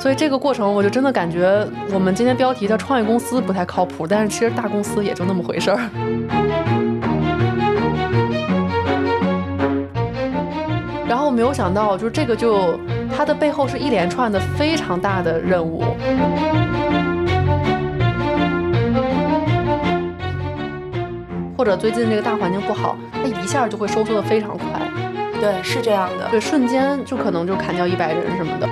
所以这个过程，我就真的感觉我们今天标题叫创业公司不太靠谱，但是其实大公司也就那么回事儿。然后没有想到，就是这个就它的背后是一连串的非常大的任务。或者最近这个大环境不好，它一下就会收缩的非常快。对，是这样的。对，瞬间就可能就砍掉一百人什么的。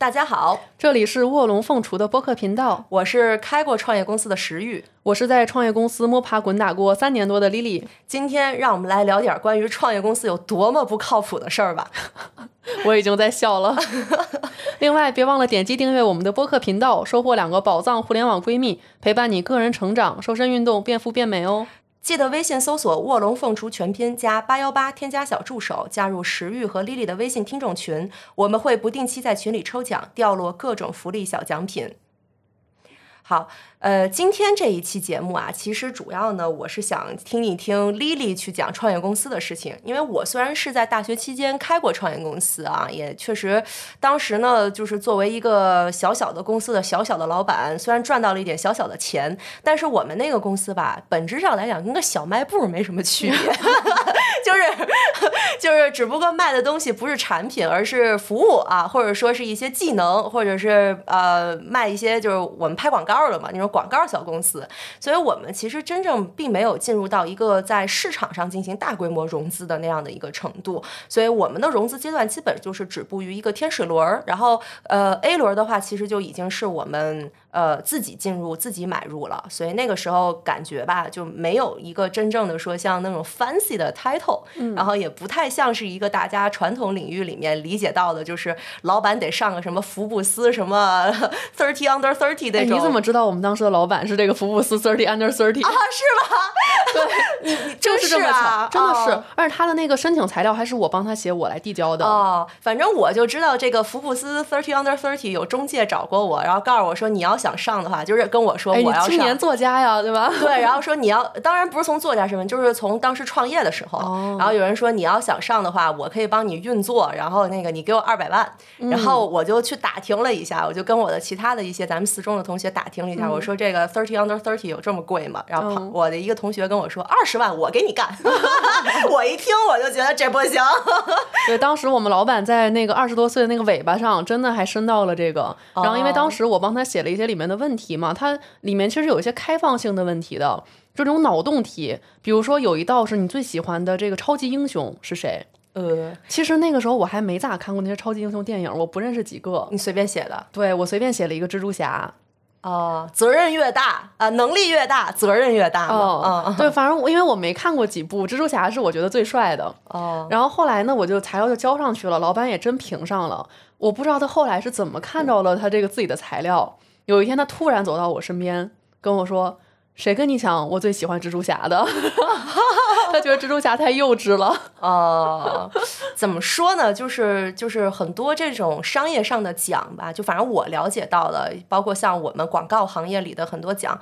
大家好，这里是卧龙凤雏的播客频道，我是开过创业公司的石玉，我是在创业公司摸爬滚打过三年多的 Lily。今天让我们来聊点关于创业公司有多么不靠谱的事儿吧。我已经在笑了。另外，别忘了点击订阅我们的播客频道，收获两个宝藏互联网闺蜜，陪伴你个人成长、瘦身运动、变富变美哦。记得微信搜索“卧龙凤雏”全拼加八幺八，添加小助手，加入石玉和丽丽的微信听众群，我们会不定期在群里抽奖，掉落各种福利小奖品。好。呃，今天这一期节目啊，其实主要呢，我是想听一听 Lily 去讲创业公司的事情。因为我虽然是在大学期间开过创业公司啊，也确实当时呢，就是作为一个小小的公司的小小的老板，虽然赚到了一点小小的钱，但是我们那个公司吧，本质上来讲跟个小卖部没什么区别，就是 就是只不过卖的东西不是产品，而是服务啊，或者说是一些技能，或者是呃卖一些就是我们拍广告的嘛那种。广告小公司，所以我们其实真正并没有进入到一个在市场上进行大规模融资的那样的一个程度，所以我们的融资阶段基本就是止步于一个天使轮儿，然后呃 A 轮的话，其实就已经是我们。呃，自己进入，自己买入了，所以那个时候感觉吧，就没有一个真正的说像那种 fancy 的 title，然后也不太像是一个大家传统领域里面理解到的，就是老板得上个什么福布斯什么 thirty under thirty 那种。你怎么知道我们当时的老板是这个福布斯 thirty under thirty 啊？是吗？对，你就是这么巧，真的是。而且他的那个申请材料还是我帮他写，我来递交的。哦，反正我就知道这个福布斯 thirty under thirty 有中介找过我，然后告诉我说你要。想上的话，就是跟我说我要青年作家呀，对吧？对，然后说你要，当然不是从作家身份，就是从当时创业的时候。然后有人说你要想上的话，我可以帮你运作，然后那个你给我二百万。然后我就去打听了一下，我就跟我的其他的一些咱们四中的同学打听了一下，我说这个 thirty under thirty 有这么贵吗？然后我的一个同学跟我说二十万我给你干。我一听我就觉得这不行。对，当时我们老板在那个二十多岁的那个尾巴上，真的还升到了这个。然后因为当时我帮他写了一些。里面的问题嘛，它里面其实有一些开放性的问题的，这种脑洞题。比如说有一道是你最喜欢的这个超级英雄是谁？呃，其实那个时候我还没咋看过那些超级英雄电影，我不认识几个。你随便写的？对，我随便写了一个蜘蛛侠。哦，责任越大啊，能力越大，责任越大嘛。嗯，对，反正我因为我没看过几部，蜘蛛侠是我觉得最帅的。哦，然后后来呢，我就材料就交上去了，老板也真评上了。我不知道他后来是怎么看到了他这个自己的材料。有一天，他突然走到我身边，跟我说：“谁跟你讲我最喜欢蜘蛛侠的？” 他觉得蜘蛛侠太幼稚了。哦，怎么说呢？就是就是很多这种商业上的奖吧，就反正我了解到的，包括像我们广告行业里的很多奖，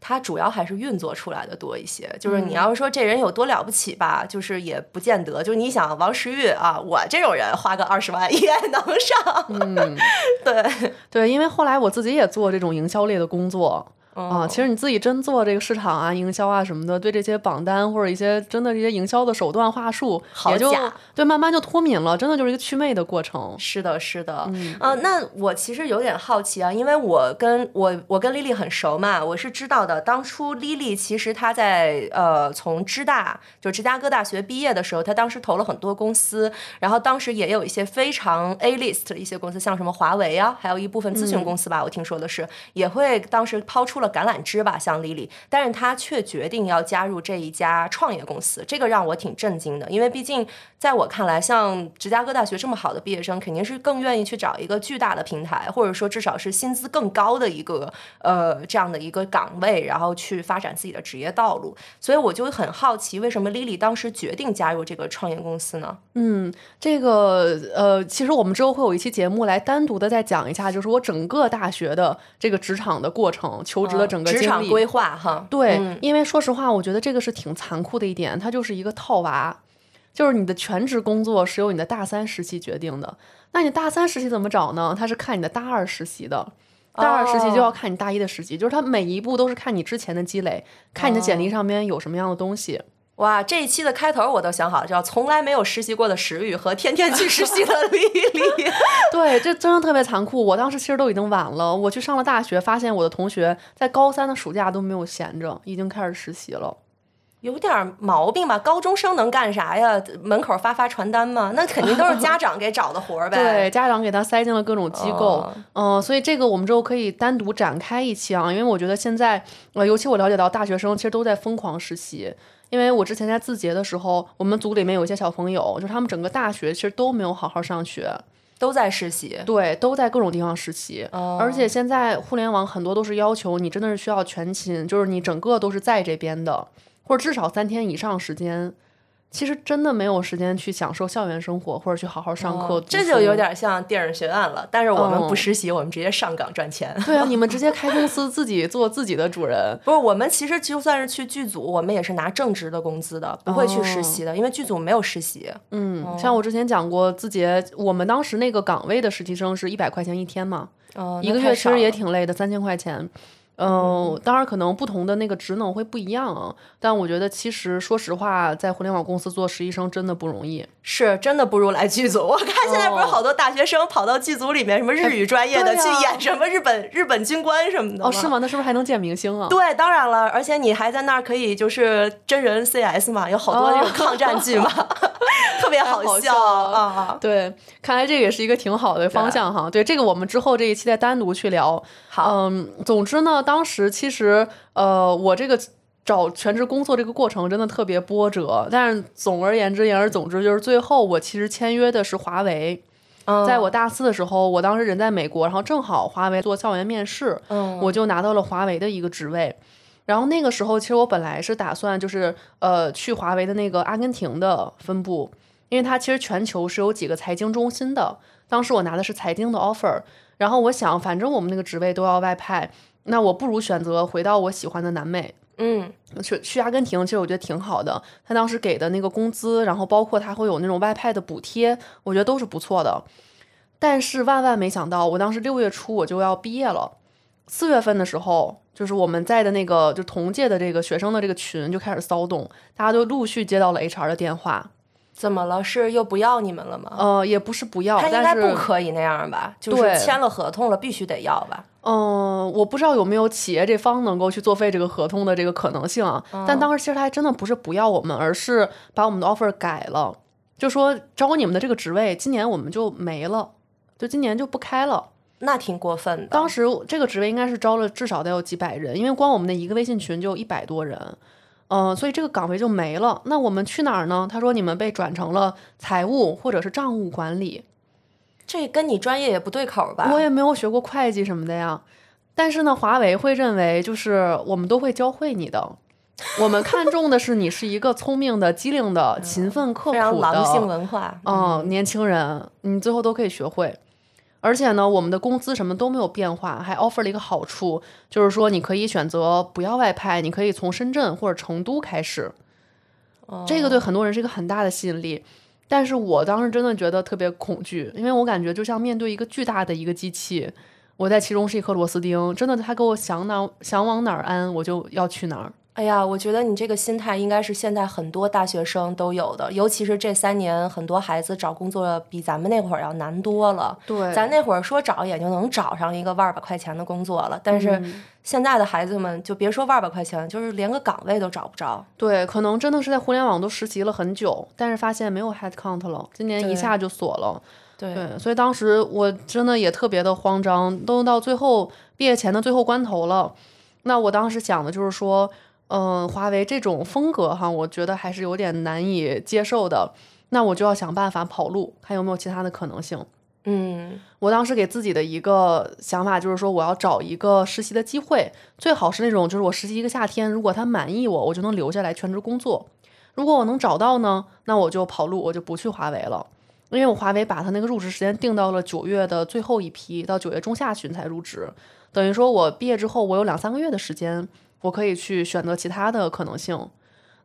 它主要还是运作出来的多一些。就是你要是说这人有多了不起吧，就是也不见得。就是你想王石玉啊，我这种人花个二十万 也能上。嗯，对对，因为后来我自己也做这种营销类的工作。啊，其实你自己真做这个市场啊、营销啊什么的，对这些榜单或者一些真的这些营销的手段话术，也就对慢慢就脱敏了，真的就是一个祛魅的过程。是的，是的，嗯，那我其实有点好奇啊，因为我跟我我跟丽丽很熟嘛，我是知道的。当初丽丽其实她在呃从芝大就芝加哥大学毕业的时候，她当时投了很多公司，然后当时也有一些非常 A list 的一些公司，像什么华为啊，还有一部分咨询公司吧，我听说的是也会当时抛出。了橄榄枝吧，像 Lily，，但是他却决定要加入这一家创业公司，这个让我挺震惊的，因为毕竟在我看来，像芝加哥大学这么好的毕业生，肯定是更愿意去找一个巨大的平台，或者说至少是薪资更高的一个呃这样的一个岗位，然后去发展自己的职业道路。所以我就很好奇，为什么 Lily 当时决定加入这个创业公司呢？嗯，这个呃，其实我们之后会有一期节目来单独的再讲一下，就是我整个大学的这个职场的过程，求。的整个职场规划哈，对，因为说实话，我觉得这个是挺残酷的一点，它就是一个套娃，就是你的全职工作是由你的大三实习决定的。那你大三实习怎么找呢？他是看你的大二实习的，大二实习就要看你大一的实习，就是他每一步都是看你之前的积累，看你的简历上面有什么样的东西。哇，这一期的开头我都想好了，叫“从来没有实习过的石玉和天天去实习的丽丽”。对，这真的特别残酷。我当时其实都已经晚了，我去上了大学，发现我的同学在高三的暑假都没有闲着，已经开始实习了。有点毛病吧？高中生能干啥呀？门口发发传单吗？那肯定都是家长给找的活儿呗。对，家长给他塞进了各种机构。嗯，所以这个我们之后可以单独展开一期啊，因为我觉得现在，呃，尤其我了解到大学生其实都在疯狂实习。因为我之前在字节的时候，我们组里面有一些小朋友，就是他们整个大学其实都没有好好上学，都在实习。对，都在各种地方实习。而且现在互联网很多都是要求你真的是需要全勤，就是你整个都是在这边的。或者至少三天以上时间，其实真的没有时间去享受校园生活，或者去好好上课。这就有点像电影学院了，但是我们不实习，我们直接上岗赚钱。对啊，你们直接开公司，自己做自己的主人。不是，我们其实就算是去剧组，我们也是拿正职的工资的，不会去实习的，因为剧组没有实习。嗯，像我之前讲过，字节我们当时那个岗位的实习生是一百块钱一天嘛，一个月其实也挺累的，三千块钱。嗯，当然可能不同的那个职能会不一样啊，但我觉得其实说实话，在互联网公司做实习生真的不容易，是真的不如来剧组。我看现在不是好多大学生跑到剧组里面，什么日语专业的去演什么日本日本军官什么的。哦，是吗？那是不是还能见明星啊？对，当然了，而且你还在那儿可以就是真人 CS 嘛，有好多那种抗战剧嘛，特别好笑啊。对，看来这个也是一个挺好的方向哈。对，这个我们之后这一期再单独去聊。好，嗯，总之呢。当时其实，呃，我这个找全职工作这个过程真的特别波折。但是总而言之，言而总之，就是最后我其实签约的是华为。在我大四的时候，我当时人在美国，然后正好华为做校园面试，我就拿到了华为的一个职位。然后那个时候，其实我本来是打算就是呃去华为的那个阿根廷的分部，因为它其实全球是有几个财经中心的。当时我拿的是财经的 offer，然后我想，反正我们那个职位都要外派。那我不如选择回到我喜欢的南美，嗯，去去阿根廷，其实我觉得挺好的。他当时给的那个工资，然后包括他会有那种外派的补贴，我觉得都是不错的。但是万万没想到，我当时六月初我就要毕业了，四月份的时候，就是我们在的那个就同届的这个学生的这个群就开始骚动，大家都陆续接到了 HR 的电话。怎么了？是又不要你们了吗？呃，也不是不要，他应该不可以那样吧？就是签了合同了，必须得要吧？嗯，我不知道有没有企业这方能够去作废这个合同的这个可能性啊。但当时其实他还真的不是不要我们，而是把我们的 offer 改了，就说招你们的这个职位，今年我们就没了，就今年就不开了。那挺过分的。当时这个职位应该是招了至少得有几百人，因为光我们的一个微信群就有一百多人。嗯，所以这个岗位就没了。那我们去哪儿呢？他说你们被转成了财务或者是账务管理。这跟你专业也不对口吧？我也没有学过会计什么的呀。但是呢，华为会认为就是我们都会教会你的。我们看重的是你是一个聪明的、机灵的、勤奋刻苦的狼性文化。嗯，年轻人，你最后都可以学会。而且呢，我们的工资什么都没有变化，还 offer 了一个好处，就是说你可以选择不要外派，你可以从深圳或者成都开始。这个对很多人是一个很大的吸引力。但是我当时真的觉得特别恐惧，因为我感觉就像面对一个巨大的一个机器，我在其中是一颗螺丝钉，真的，他给我想哪想往哪儿安，我就要去哪儿。哎呀，我觉得你这个心态应该是现在很多大学生都有的，尤其是这三年，很多孩子找工作比咱们那会儿要难多了。对，咱那会儿说找也就能找上一个万把块钱的工作了，但是现在的孩子们就别说万把块钱，就是连个岗位都找不着。对，可能真的是在互联网都实习了很久，但是发现没有 head count 了，今年一下就锁了。对，所以当时我真的也特别的慌张，都到最后毕业前的最后关头了。那我当时想的就是说。嗯，华为这种风格哈，我觉得还是有点难以接受的。那我就要想办法跑路，看有没有其他的可能性。嗯，我当时给自己的一个想法就是说，我要找一个实习的机会，最好是那种就是我实习一个夏天，如果他满意我，我就能留下来全职工作。如果我能找到呢，那我就跑路，我就不去华为了，因为我华为把他那个入职时间定到了九月的最后一批，到九月中下旬才入职，等于说我毕业之后，我有两三个月的时间。我可以去选择其他的可能性。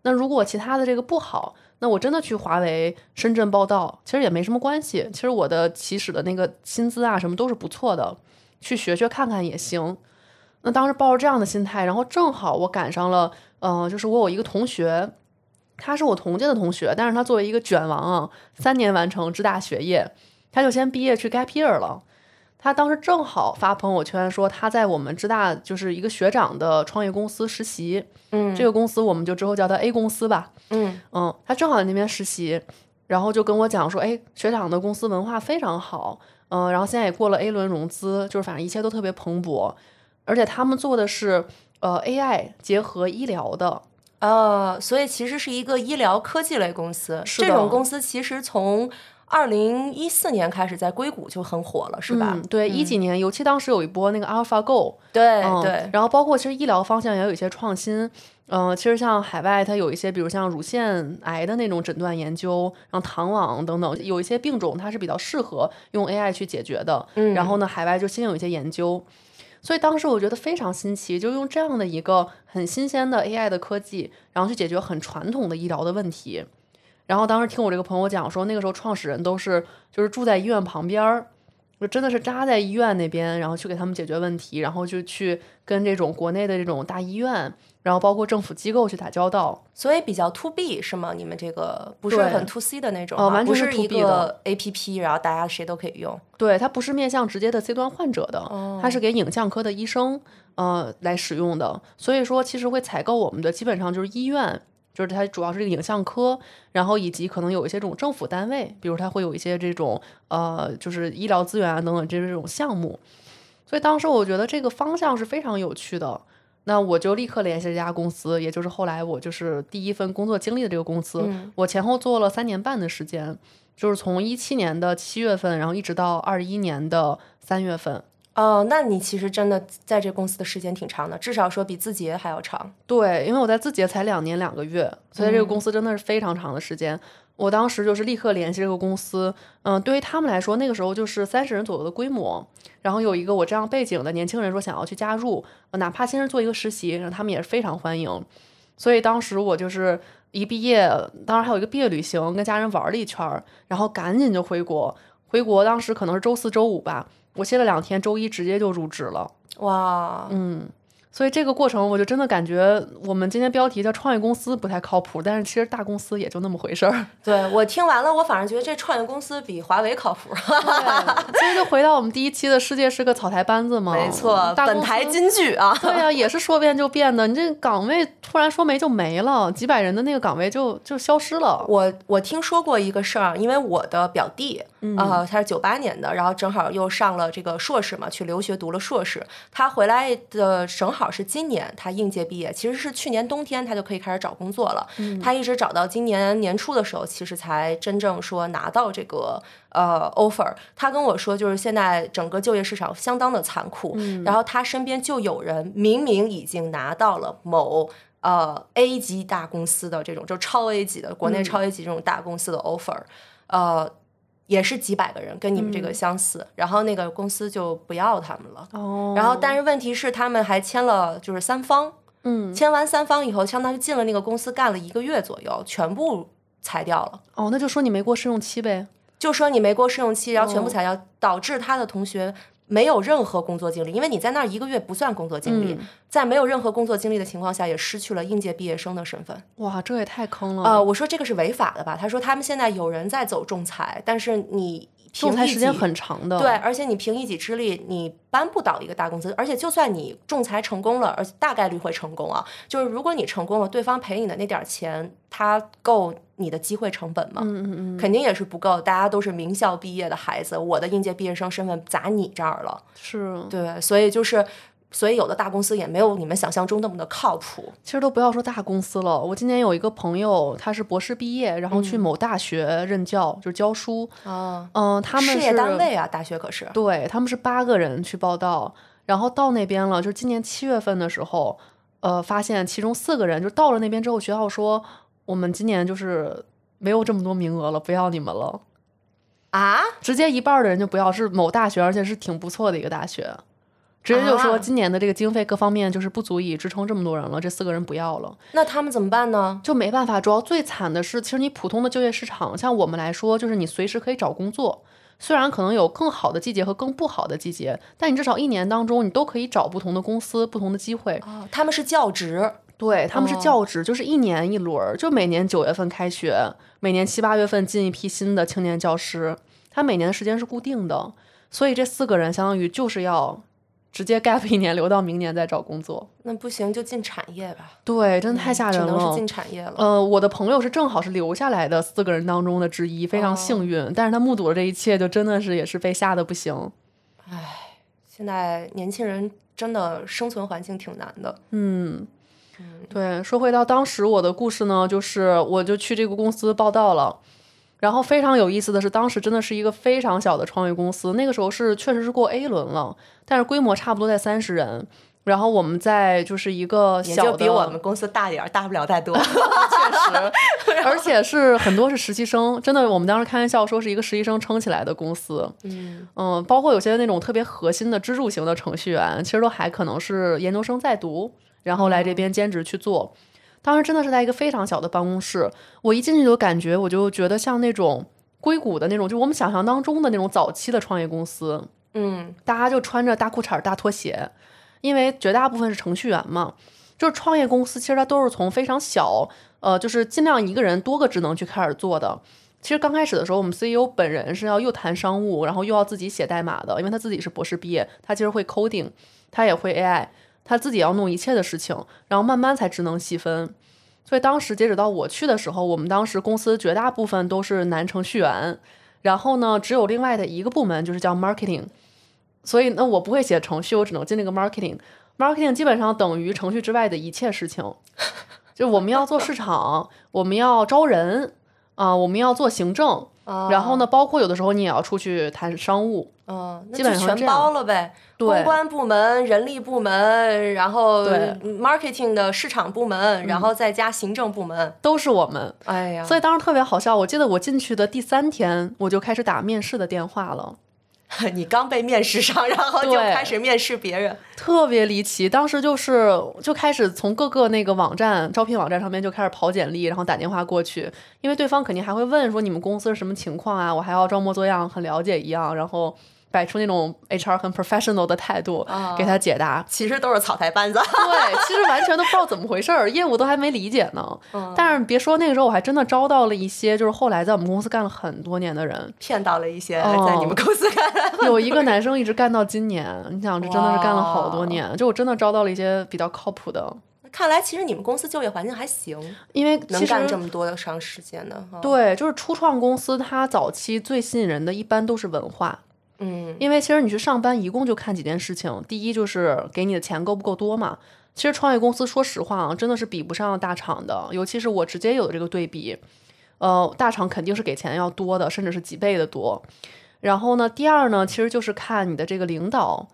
那如果其他的这个不好，那我真的去华为深圳报道，其实也没什么关系。其实我的起始的那个薪资啊什么都是不错的，去学学看看也行。那当时抱着这样的心态，然后正好我赶上了，嗯，就是我有一个同学，他是我同届的同学，但是他作为一个卷王啊，三年完成浙大学业，他就先毕业去 gap year 了。他当时正好发朋友圈说他在我们浙大就是一个学长的创业公司实习，嗯，这个公司我们就之后叫他 A 公司吧，嗯嗯，他正好在那边实习，然后就跟我讲说，哎，学长的公司文化非常好，嗯，然后现在也过了 A 轮融资，就是反正一切都特别蓬勃。而且他们做的是呃 AI 结合医疗的，呃，所以其实是一个医疗科技类公司。这种公司其实从二零一四年开始在硅谷就很火了，是吧？对，一几年，尤其当时有一波那个 AlphaGo，对对。然后包括其实医疗方向也有一些创新，嗯，其实像海外它有一些，比如像乳腺癌的那种诊断研究，然后糖网等等，有一些病种它是比较适合用 AI 去解决的。嗯。然后呢，海外就先有一些研究。所以当时我觉得非常新奇，就用这样的一个很新鲜的 AI 的科技，然后去解决很传统的医疗的问题。然后当时听我这个朋友讲说，那个时候创始人都是就是住在医院旁边儿。就真的是扎在医院那边，然后去给他们解决问题，然后就去跟这种国内的这种大医院，然后包括政府机构去打交道，所以比较 to B 是吗？你们这个不是很 to C 的那种，哦，完全是 to B 的 A P P，然后大家谁都可以用。对，它不是面向直接的 C 端患者的，它是给影像科的医生呃来使用的，所以说其实会采购我们的基本上就是医院。就是它主要是影像科，然后以及可能有一些这种政府单位，比如它会有一些这种呃，就是医疗资源啊等等这这种项目。所以当时我觉得这个方向是非常有趣的，那我就立刻联系这家公司，也就是后来我就是第一份工作经历的这个公司。我前后做了三年半的时间，就是从一七年的七月份，然后一直到二一年的三月份。哦，那你其实真的在这公司的时间挺长的，至少说比字节还要长。对，因为我在字节才两年两个月，所以这个公司真的是非常长的时间。我当时就是立刻联系这个公司，嗯，对于他们来说，那个时候就是三十人左右的规模，然后有一个我这样背景的年轻人说想要去加入，哪怕先是做一个实习，然后他们也是非常欢迎。所以当时我就是一毕业，当时还有一个毕业旅行，跟家人玩了一圈，然后赶紧就回国。回国当时可能是周四周五吧。我歇了两天，周一直接就入职了。哇，嗯。所以这个过程，我就真的感觉我们今天标题叫创业公司不太靠谱，但是其实大公司也就那么回事儿。对我听完了，我反而觉得这创业公司比华为靠谱。其实就回到我们第一期的世界是个草台班子嘛，没错，本台金句啊。对呀，也是说变就变的。你这岗位突然说没就没了，几百人的那个岗位就就消失了。我我听说过一个事儿，因为我的表弟啊，他是九八年的，然后正好又上了这个硕士嘛，去留学读了硕士，他回来的正好。是今年他应届毕业，其实是去年冬天他就可以开始找工作了。他一直找到今年年初的时候，其实才真正说拿到这个呃 offer。他跟我说，就是现在整个就业市场相当的残酷，然后他身边就有人明明已经拿到了某呃 A 级大公司的这种就超 A 级的国内超 A 级这种大公司的 offer，呃。也是几百个人，跟你们这个相似，然后那个公司就不要他们了。哦。然后，但是问题是，他们还签了就是三方，嗯，签完三方以后，相当于进了那个公司干了一个月左右，全部裁掉了。哦，那就说你没过试用期呗？就说你没过试用期，然后全部裁掉，导致他的同学。没有任何工作经历，因为你在那儿一个月不算工作经历，在没有任何工作经历的情况下，也失去了应届毕业生的身份。哇，这也太坑了！呃，我说这个是违法的吧？他说他们现在有人在走仲裁，但是你仲裁时间很长的，对，而且你凭一己之力，你搬不倒一个大公司，而且就算你仲裁成功了，而且大概率会成功啊，就是如果你成功了，对方赔你的那点钱，他够。你的机会成本嘛，嗯嗯嗯，肯定也是不够。大家都是名校毕业的孩子，我的应届毕业生身份砸你这儿了，是对，所以就是，所以有的大公司也没有你们想象中那么的靠谱。其实都不要说大公司了，我今年有一个朋友，他是博士毕业，然后去某大学任教，就是教书啊，嗯，他们事业单位啊，大学可是对他们是八个人去报道，然后到那边了，就是今年七月份的时候，呃，发现其中四个人就到了那边之后，学校说。我们今年就是没有这么多名额了，不要你们了啊！直接一半的人就不要，是某大学，而且是挺不错的一个大学，直接就说今年的这个经费各方面就是不足以支撑这么多人了，这四个人不要了。那他们怎么办呢？就没办法。主要最惨的是，其实你普通的就业市场，像我们来说，就是你随时可以找工作。虽然可能有更好的季节和更不好的季节，但你至少一年当中你都可以找不同的公司、不同的机会。哦，他们是教职，对，他们是教职，就是一年一轮，就每年九月份开学，每年七八月份进一批新的青年教师，他每年的时间是固定的，所以这四个人相当于就是要。直接 gap 一年留到明年再找工作，那不行就进产业吧。对，真的太吓人了。只能是进产业了。呃，我的朋友是正好是留下来的四个人当中的之一，非常幸运。但是他目睹了这一切，就真的是也是被吓得不行。唉，现在年轻人真的生存环境挺难的。嗯嗯，对。说回到当时我的故事呢，就是我就去这个公司报道了。然后非常有意思的是，当时真的是一个非常小的创业公司，那个时候是确实是过 A 轮了，但是规模差不多在三十人。然后我们在就是一个小的，比我们公司大点儿，大不了太多，确实，而且是很多是实习生，真的，我们当时开玩笑说是一个实习生撑起来的公司。嗯嗯，包括有些那种特别核心的支柱型的程序员，其实都还可能是研究生在读，然后来这边兼职去做。当时真的是在一个非常小的办公室，我一进去就感觉，我就觉得像那种硅谷的那种，就我们想象当中的那种早期的创业公司。嗯，大家就穿着大裤衩、大拖鞋，因为绝大部分是程序员嘛。就是创业公司，其实它都是从非常小，呃，就是尽量一个人多个职能去开始做的。其实刚开始的时候，我们 CEO 本人是要又谈商务，然后又要自己写代码的，因为他自己是博士毕业，他其实会 coding，他也会 AI。他自己要弄一切的事情，然后慢慢才职能细分。所以当时截止到我去的时候，我们当时公司绝大部分都是男程序员，然后呢，只有另外的一个部门就是叫 marketing。所以那我不会写程序，我只能进那个 marketing。marketing 基本上等于程序之外的一切事情，就我们要做市场，我们要招人啊，我们要做行政，然后呢，包括有的时候你也要出去谈商务。嗯，基本上全包了呗。公关部门、人力部门，然后 marketing 的市场部门，然后再加行政部门，都是我们。哎呀，所以当时特别好笑。我记得我进去的第三天，我就开始打面试的电话了。你刚被面试上，然后就开始面试别人，特别离奇。当时就是就开始从各个那个网站、招聘网站上面就开始跑简历，然后打电话过去，因为对方肯定还会问说你们公司是什么情况啊，我还要装模作样很了解一样，然后。摆出那种 HR 很 professional 的态度给他解答，其实都是草台班子。对，其实完全都不知道怎么回事儿，业务都还没理解呢。但是别说那个时候，我还真的招到了一些，就是后来在我们公司干了很多年的人，骗到了一些在你们公司干。有一个男生一直干到今年，你想这真的是干了好多年，就我真的招到了一些比较靠谱的。看来其实你们公司就业环境还行，因为能干这么多的长时间的。对，就是初创公司，它早期最吸引人的一般都是文化。嗯，因为其实你去上班，一共就看几件事情。第一就是给你的钱够不够多嘛。其实创业公司说实话啊，真的是比不上大厂的。尤其是我直接有这个对比，呃，大厂肯定是给钱要多的，甚至是几倍的多。然后呢，第二呢，其实就是看你的这个领导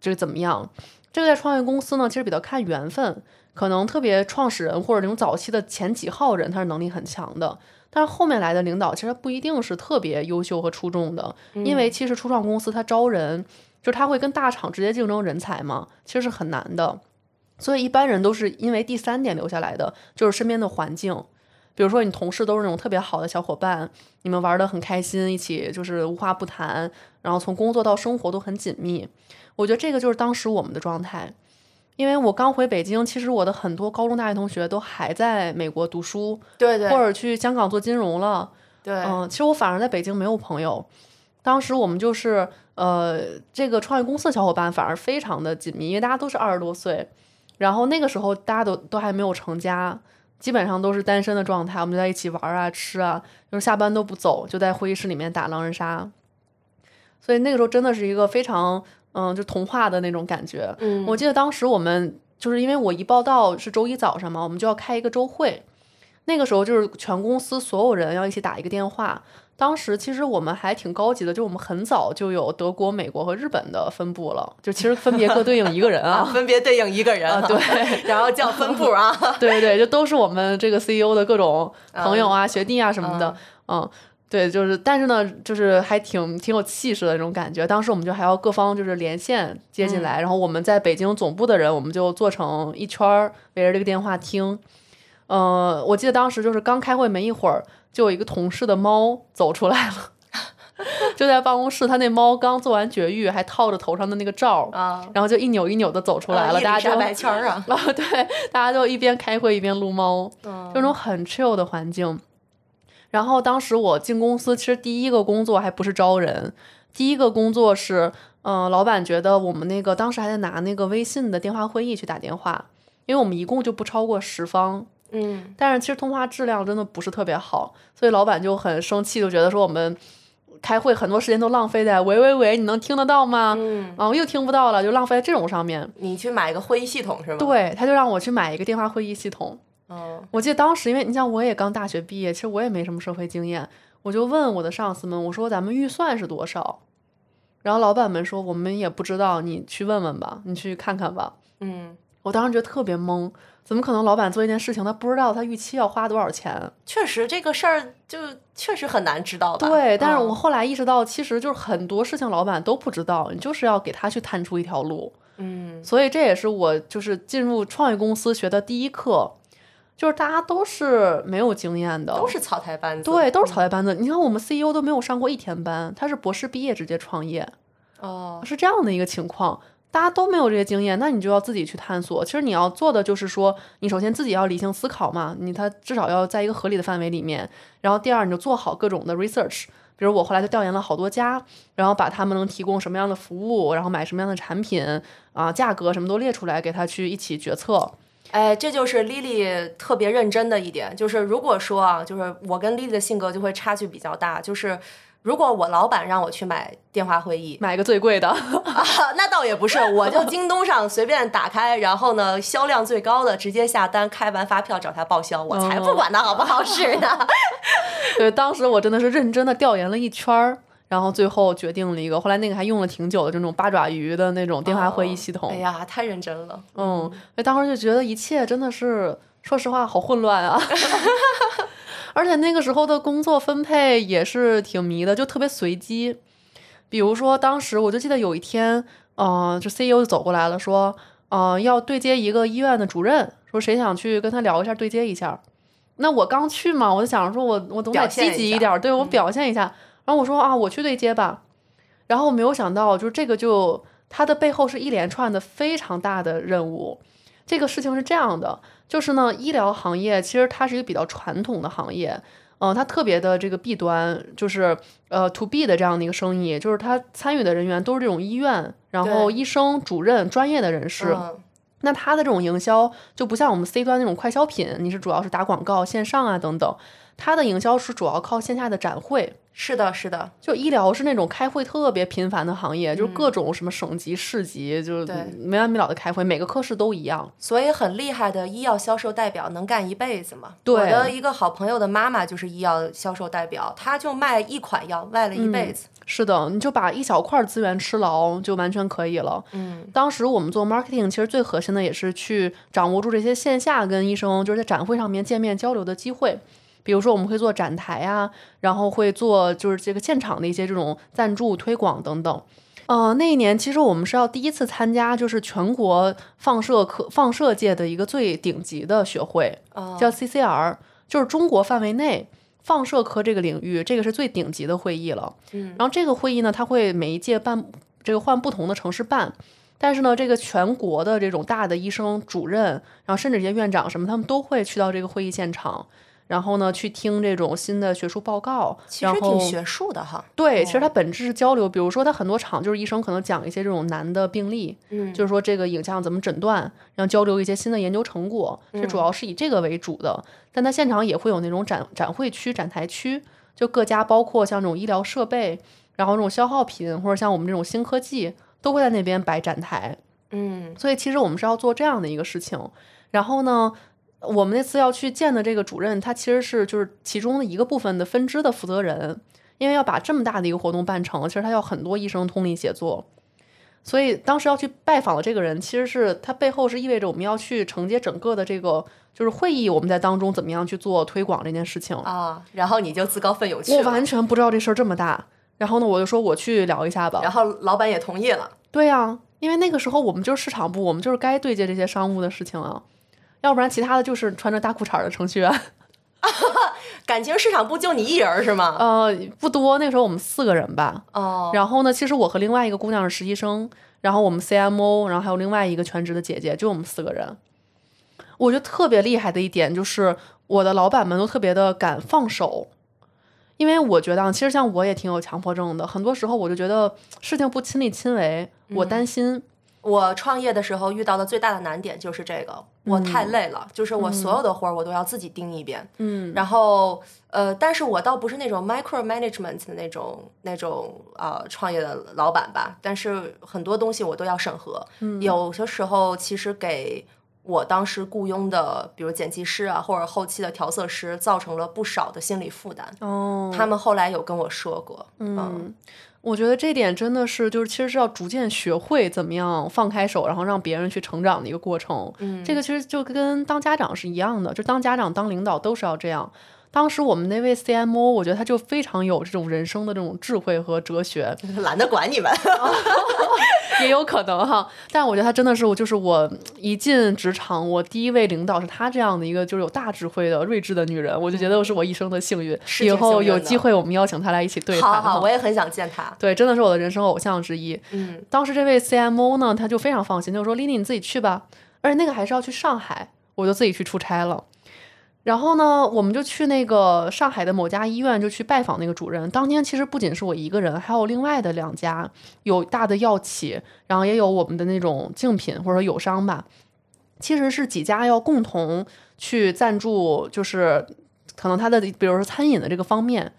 这个怎么样。这个在创业公司呢，其实比较看缘分，可能特别创始人或者那种早期的前几号人，他是能力很强的。但是后面来的领导其实不一定是特别优秀和出众的，因为其实初创公司它招人，就是他会跟大厂直接竞争人才嘛，其实是很难的。所以一般人都是因为第三点留下来的，就是身边的环境，比如说你同事都是那种特别好的小伙伴，你们玩的很开心，一起就是无话不谈，然后从工作到生活都很紧密。我觉得这个就是当时我们的状态。因为我刚回北京，其实我的很多高中、大学同学都还在美国读书，对对，或者去香港做金融了，对，嗯，其实我反而在北京没有朋友。当时我们就是呃，这个创业公司的小伙伴反而非常的紧密，因为大家都是二十多岁，然后那个时候大家都都还没有成家，基本上都是单身的状态，我们就在一起玩啊、吃啊，就是下班都不走，就在会议室里面打狼人杀。所以那个时候真的是一个非常。嗯，就童话的那种感觉。嗯，我记得当时我们就是因为我一报道是周一早上嘛，我们就要开一个周会。那个时候就是全公司所有人要一起打一个电话。当时其实我们还挺高级的，就我们很早就有德国、美国和日本的分部了，就其实分别各对应一个人啊，分别对应一个人啊，对，然后叫分部啊，对对对，就都是我们这个 CEO 的各种朋友啊、学弟啊什么的，嗯。对，就是，但是呢，就是还挺挺有气势的那种感觉。当时我们就还要各方就是连线接进来，然后我们在北京总部的人，我们就做成一圈儿围着这个电话听。呃，我记得当时就是刚开会没一会儿，就有一个同事的猫走出来了，就在办公室，他那猫刚做完绝育，还套着头上的那个罩啊，然后就一扭一扭的走出来了，大家就白圈啊，啊，对，大家就一边开会一边撸猫，就那种很 chill 的环境。然后当时我进公司，其实第一个工作还不是招人，第一个工作是，嗯，老板觉得我们那个当时还在拿那个微信的电话会议去打电话，因为我们一共就不超过十方，嗯，但是其实通话质量真的不是特别好，所以老板就很生气，就觉得说我们开会很多时间都浪费在喂喂喂，你能听得到吗？嗯，啊，又听不到了，就浪费在这种上面。你去买一个会议系统是吗？对，他就让我去买一个电话会议系统。嗯，我记得当时，因为你像我也刚大学毕业，其实我也没什么社会经验，我就问我的上司们，我说咱们预算是多少？然后老板们说我们也不知道，你去问问吧，你去看看吧。嗯，我当时觉得特别懵，怎么可能老板做一件事情，他不知道他预期要花多少钱？确实这个事儿就确实很难知道吧？对，但是我后来意识到，其实就是很多事情老板都不知道，你就是要给他去探出一条路。嗯，所以这也是我就是进入创业公司学的第一课。就是大家都是没有经验的，都是草台班子。对，都是草台班子。你看，我们 CEO 都没有上过一天班，他是博士毕业直接创业，哦，是这样的一个情况。大家都没有这些经验，那你就要自己去探索。其实你要做的就是说，你首先自己要理性思考嘛，你他至少要在一个合理的范围里面。然后第二，你就做好各种的 research。比如我后来就调研了好多家，然后把他们能提供什么样的服务，然后买什么样的产品啊，价格什么都列出来，给他去一起决策。哎，这就是 Lily 特别认真的一点，就是如果说啊，就是我跟 Lily 的性格就会差距比较大，就是如果我老板让我去买电话会议，买个最贵的，啊，那倒也不是，我就京东上随便打开，然后呢销量最高的直接下单，开完发票找他报销，我才不管他好不好使呢。对，当时我真的是认真的调研了一圈儿。然后最后决定了一个，后来那个还用了挺久的这种八爪鱼的那种电话会议系统。哎呀，太认真了。嗯，所以当时就觉得一切真的是，说实话好混乱啊。而且那个时候的工作分配也是挺迷的，就特别随机。比如说当时我就记得有一天，嗯，就 CEO 就走过来了，说，嗯，要对接一个医院的主任，说谁想去跟他聊一下，对接一下。那我刚去嘛，我就想说我我总得积极一点，对我表现一下。然后我说啊，我去对接吧。然后没有想到，就是这个就它的背后是一连串的非常大的任务。这个事情是这样的，就是呢，医疗行业其实它是一个比较传统的行业，嗯，它特别的这个弊端就是呃 to B 的这样的一个生意，就是它参与的人员都是这种医院，然后医生、主任、专业的人士。那它的这种营销就不像我们 C 端那种快消品，你是主要是打广告、线上啊等等。它的营销是主要靠线下的展会，是的，是的。就医疗是那种开会特别频繁的行业，就是各种什么省级、市级，就是没完没了的开会，每个科室都一样。所以很厉害的医药销售代表能干一辈子嘛？我的一个好朋友的妈妈就是医药销售代表，她就卖一款药卖了一辈子。是的，你就把一小块资源吃牢就完全可以了。嗯，当时我们做 marketing，其实最核心的也是去掌握住这些线下跟医生就是在展会上面见面交流的机会。比如说，我们会做展台啊，然后会做就是这个现场的一些这种赞助推广等等。呃，那一年其实我们是要第一次参加，就是全国放射科放射界的一个最顶级的学会，叫 CCR，就是中国范围内放射科这个领域，这个是最顶级的会议了。嗯，然后这个会议呢，它会每一届办，这个换不同的城市办，但是呢，这个全国的这种大的医生主任，然后甚至一些院长什么，他们都会去到这个会议现场。然后呢，去听这种新的学术报告，其实挺学术的哈。对，其实它本质是交流。比如说，它很多场就是医生可能讲一些这种难的病例，嗯，就是说这个影像怎么诊断，然后交流一些新的研究成果，是主要是以这个为主的。但它现场也会有那种展展会区、展台区，就各家包括像这种医疗设备，然后这种消耗品或者像我们这种新科技，都会在那边摆展台。嗯，所以其实我们是要做这样的一个事情。然后呢？我们那次要去见的这个主任，他其实是就是其中的一个部分的分支的负责人，因为要把这么大的一个活动办成，其实他要很多医生通力协作。所以当时要去拜访的这个人，其实是他背后是意味着我们要去承接整个的这个就是会议，我们在当中怎么样去做推广这件事情啊。然后你就自告奋勇去，我完全不知道这事儿这么大。然后呢，我就说我去聊一下吧。然后老板也同意了。对呀，因为那个时候我们就是市场部，我们就是该对接这些商务的事情啊，要不然其他的就是穿着大裤衩的程序员。感情市场部就你一人是吗？呃，不多，那个时候我们四个人吧。哦。然后呢，其实我和另外一个姑娘是实习生，然后我们 CMO，然后还有另外一个全职的姐姐，就我们四个人。我觉得特别厉害的一点就是，我的老板们都特别的敢放手。因为我觉得，其实像我也挺有强迫症的，很多时候我就觉得事情不亲力亲为，我担心。我创业的时候遇到的最大的难点就是这个，我太累了，就是我所有的活儿我都要自己盯一遍。嗯，然后呃，但是我倒不是那种 micro management 的那种那种啊创业的老板吧，但是很多东西我都要审核。嗯，有些时候其实给。我当时雇佣的，比如剪辑师啊，或者后期的调色师，造成了不少的心理负担。哦，他们后来有跟我说过。嗯，我觉得这点真的是，就是其实是要逐渐学会怎么样放开手，然后让别人去成长的一个过程。嗯，这个其实就跟当家长是一样的，就当家长、当领导都是要这样。当时我们那位 CMO，我觉得他就非常有这种人生的这种智慧和哲学，懒得管你们，也有可能哈。但我觉得他真的是我，就是我一进职场，我第一位领导是他这样的一个就是有大智慧的睿智的女人，我就觉得是我一生的幸运。以后有机会我们邀请他来一起对谈。好，我也很想见他。对，真的是我的人生偶像之一。嗯，当时这位 CMO 呢，他就非常放心，就说 Lily 你自己去吧，而且那个还是要去上海，我就自己去出差了。然后呢，我们就去那个上海的某家医院，就去拜访那个主任。当天其实不仅是我一个人，还有另外的两家有大的药企，然后也有我们的那种竞品或者说友商吧。其实是几家要共同去赞助，就是可能他的比如说餐饮的这个方面，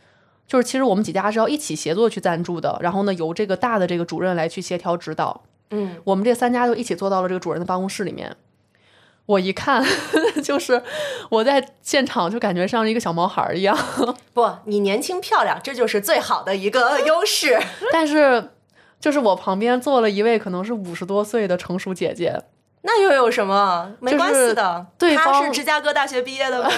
就是其实我们几家是要一起协作去赞助的。然后呢，由这个大的这个主任来去协调指导。嗯，我们这三家就一起坐到了这个主任的办公室里面。我一看，就是我在现场就感觉像一个小毛孩儿一样。不，你年轻漂亮，这就是最好的一个 优势。但是，就是我旁边坐了一位可能是五十多岁的成熟姐姐。那又有什么？没关系的。对方是芝加哥大学毕业的吗？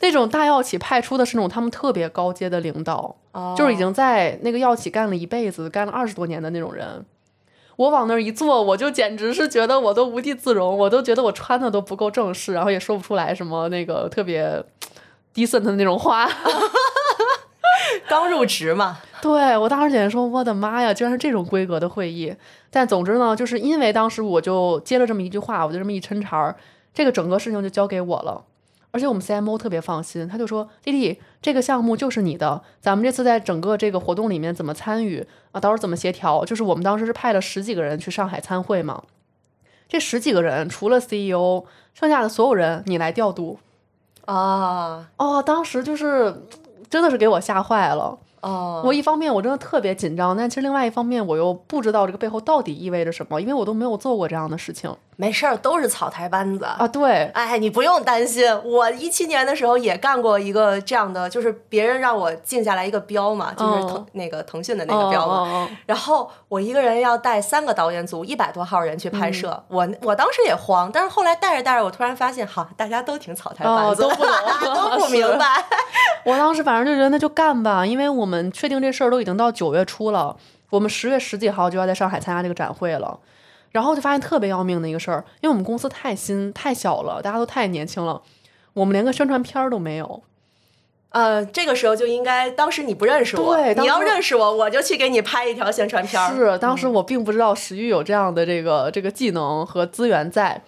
那种大药企派出的是那种他们特别高阶的领导，就是已经在那个药企干了一辈子、干了二十多年的那种人。我往那儿一坐，我就简直是觉得我都无地自容，我都觉得我穿的都不够正式，然后也说不出来什么那个特别 decent 的那种话。刚入职嘛，对我当时简直说我的妈呀，居然是这种规格的会议。但总之呢，就是因为当时我就接了这么一句话，我就这么一抻茬儿，这个整个事情就交给我了。而且我们 CMO 特别放心，他就说：“丽丽，这个项目就是你的。咱们这次在整个这个活动里面怎么参与啊？到时候怎么协调？就是我们当时是派了十几个人去上海参会嘛。这十几个人除了 CEO，剩下的所有人你来调度啊！哦，当时就是真的是给我吓坏了。”哦，我一方面我真的特别紧张，但其实另外一方面我又不知道这个背后到底意味着什么，因为我都没有做过这样的事情。没事儿，都是草台班子啊。对，哎，你不用担心，我一七年的时候也干过一个这样的，就是别人让我静下来一个标嘛，就是腾那个腾讯的那个标嘛。然后我一个人要带三个导演组，一百多号人去拍摄，我我当时也慌，但是后来带着带着，我突然发现，好，大家都挺草台班子，都不懂，都不明白。我当时反正就觉得那就干吧，因为我们。确定这事儿都已经到九月初了，我们十月十几号就要在上海参加这个展会了，然后就发现特别要命的一个事儿，因为我们公司太新太小了，大家都太年轻了，我们连个宣传片儿都没有。呃，这个时候就应该，当时你不认识我，你要认识我，我就去给你拍一条宣传片儿。是，当时我并不知道石玉有这样的这个这个技能和资源在，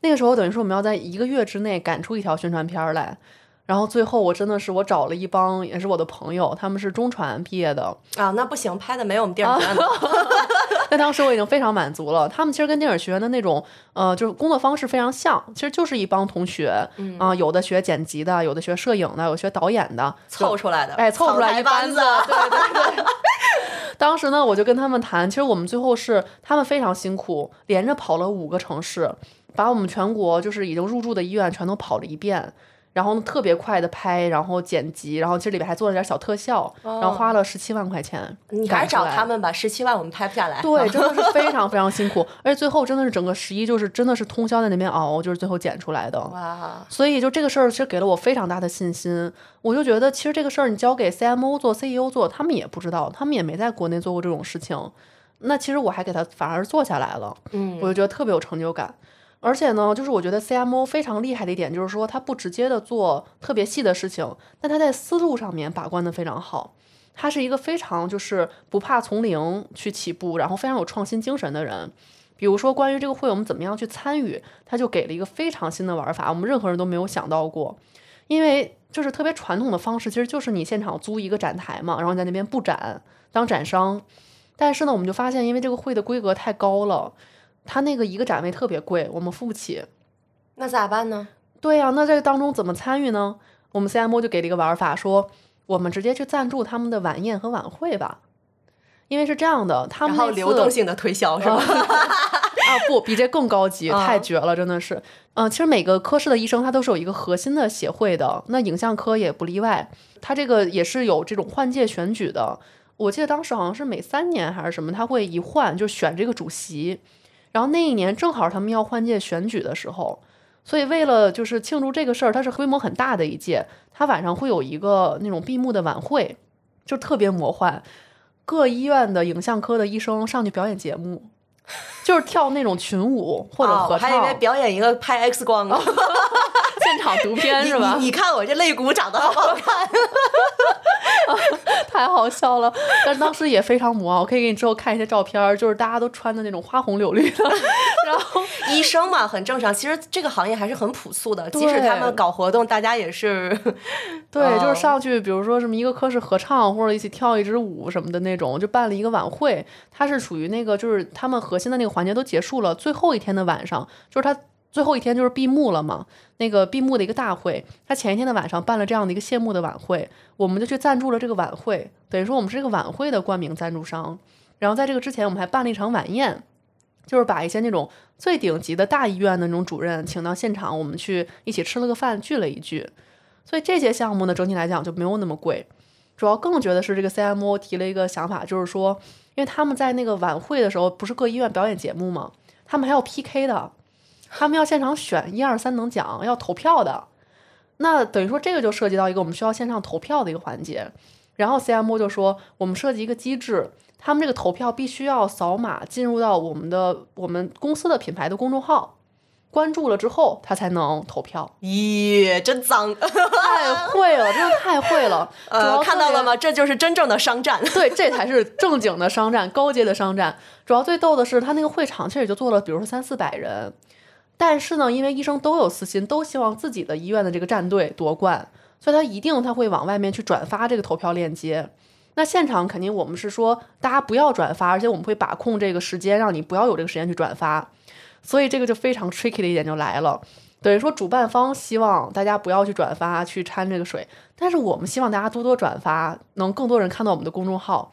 那个时候等于说我们要在一个月之内赶出一条宣传片儿来。然后最后我真的是我找了一帮也是我的朋友，他们是中传毕业的啊，那不行，拍的没有我们电影学院的。那当时我已经非常满足了。他们其实跟电影学院的那种呃，就是工作方式非常像，其实就是一帮同学啊，有的学剪辑的，有的学摄影的，有学导演的，凑出来的，哎，凑出来一班子。对对对。当时呢，我就跟他们谈，其实我们最后是他们非常辛苦，连着跑了五个城市，把我们全国就是已经入住的医院全都跑了一遍。然后特别快的拍，然后剪辑，然后其实里面还做了点小特效，然后花了十七万块钱。你还是找他们吧，十七万我们拍不下来。对，真的是非常非常辛苦，而且最后真的是整个十一就是真的是通宵在那边熬，就是最后剪出来的。哇！所以就这个事儿其实给了我非常大的信心，我就觉得其实这个事儿你交给 CMO 做、CEO 做，他们也不知道，他们也没在国内做过这种事情。那其实我还给他反而做下来了，嗯，我就觉得特别有成就感。而且呢，就是我觉得 CMO 非常厉害的一点，就是说他不直接的做特别细的事情，但他在思路上面把关的非常好。他是一个非常就是不怕从零去起步，然后非常有创新精神的人。比如说关于这个会我们怎么样去参与，他就给了一个非常新的玩法，我们任何人都没有想到过。因为就是特别传统的方式，其实就是你现场租一个展台嘛，然后在那边布展当展商。但是呢，我们就发现，因为这个会的规格太高了。他那个一个展位特别贵，我们付不起，那咋办呢？对呀，那这个当中怎么参与呢？我们 CMO 就给了一个玩法，说我们直接去赞助他们的晚宴和晚会吧，因为是这样的，他们然后流动性的推销是吧？啊，不比这更高级，太绝了，真的是。嗯，其实每个科室的医生他都是有一个核心的协会的，那影像科也不例外，他这个也是有这种换届选举的。我记得当时好像是每三年还是什么，他会一换就选这个主席。然后那一年正好他们要换届选举的时候，所以为了就是庆祝这个事儿，它是规模很大的一届，它晚上会有一个那种闭幕的晚会，就特别魔幻，各医院的影像科的医生上去表演节目，就是跳那种群舞或者合唱，还以为表演一个拍 X 光的 现场读片是吧？你看我这肋骨长得好不好看？太好笑了，但是当时也非常魔，我可以给你之后看一些照片，就是大家都穿的那种花红柳绿的。然后医生嘛，很正常。其实这个行业还是很朴素的，即使他们搞活动，大家也是 对，就是上去，比如说什么一个科室合唱或者一起跳一支舞什么的那种，就办了一个晚会。它是属于那个，就是他们核心的那个环节都结束了，最后一天的晚上，就是他。最后一天就是闭幕了嘛，那个闭幕的一个大会，他前一天的晚上办了这样的一个谢幕的晚会，我们就去赞助了这个晚会，等于说我们是这个晚会的冠名赞助商。然后在这个之前，我们还办了一场晚宴，就是把一些那种最顶级的大医院的那种主任请到现场，我们去一起吃了个饭，聚了一聚。所以这些项目呢，整体来讲就没有那么贵。主要更觉得是这个 CMO 提了一个想法，就是说，因为他们在那个晚会的时候，不是各医院表演节目吗？他们还要 PK 的。他们要现场选一二三等奖，要投票的，那等于说这个就涉及到一个我们需要线上投票的一个环节。然后 CMO 就说，我们设计一个机制，他们这个投票必须要扫码进入到我们的我们公司的品牌的公众号，关注了之后他才能投票。咦，真脏！太 会了，真的太会了。呃，看到了吗？这就是真正的商战。对，这才是正经的商战，高阶的商战。主要最逗的是，他那个会场其实也就坐了，比如说三四百人。但是呢，因为医生都有私心，都希望自己的医院的这个战队夺冠，所以他一定他会往外面去转发这个投票链接。那现场肯定我们是说大家不要转发，而且我们会把控这个时间，让你不要有这个时间去转发。所以这个就非常 tricky 的一点就来了，等于说主办方希望大家不要去转发去掺这个水，但是我们希望大家多多转发，能更多人看到我们的公众号。